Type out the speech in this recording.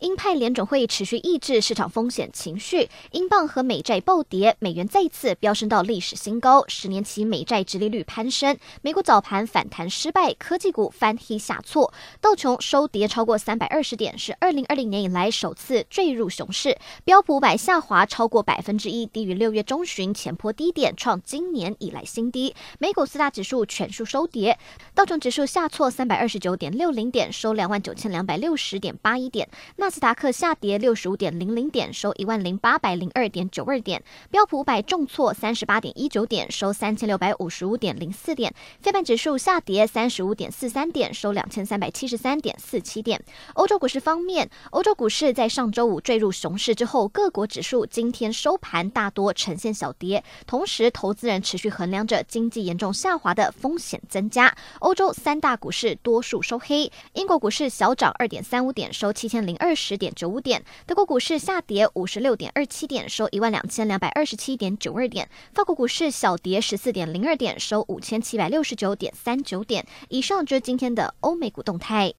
鹰派联准会持续抑制市场风险情绪，英镑和美债暴跌，美元再次飙升到历史新高，十年期美债殖利率攀升。美股早盘反弹失败，科技股翻黑下挫，道琼收跌超过三百二十点，是二零二零年以来首次坠入熊市。标普五百下滑超过百分之一，低于六月中旬前坡低点，创今年以来新低。美股四大指数全数收跌，道琼指数下挫三百二十九点六零点，收两万九千两百六十点八一点。纳斯达克下跌六十五点零零点，收一万零八百零二点九二点。标普五百重挫三十八点一九点，收三千六百五十五点零四点。非半指数下跌三十五点四三点，收两千三百七十三点四七点。欧洲股市方面，欧洲股市在上周五坠入熊市之后，各国指数今天收盘大多呈现小跌。同时，投资人持续衡量着经济严重下滑的风险增加。欧洲三大股市多数收黑，英国股市小涨二点三五点，收七千零二十点。九五点，德国股市下跌五十六点二七点，收一万两千两百二十七点九二点。法国股市小跌十四点零二点，收五千七百六十九点三九点。以上就是今天的欧美股动态。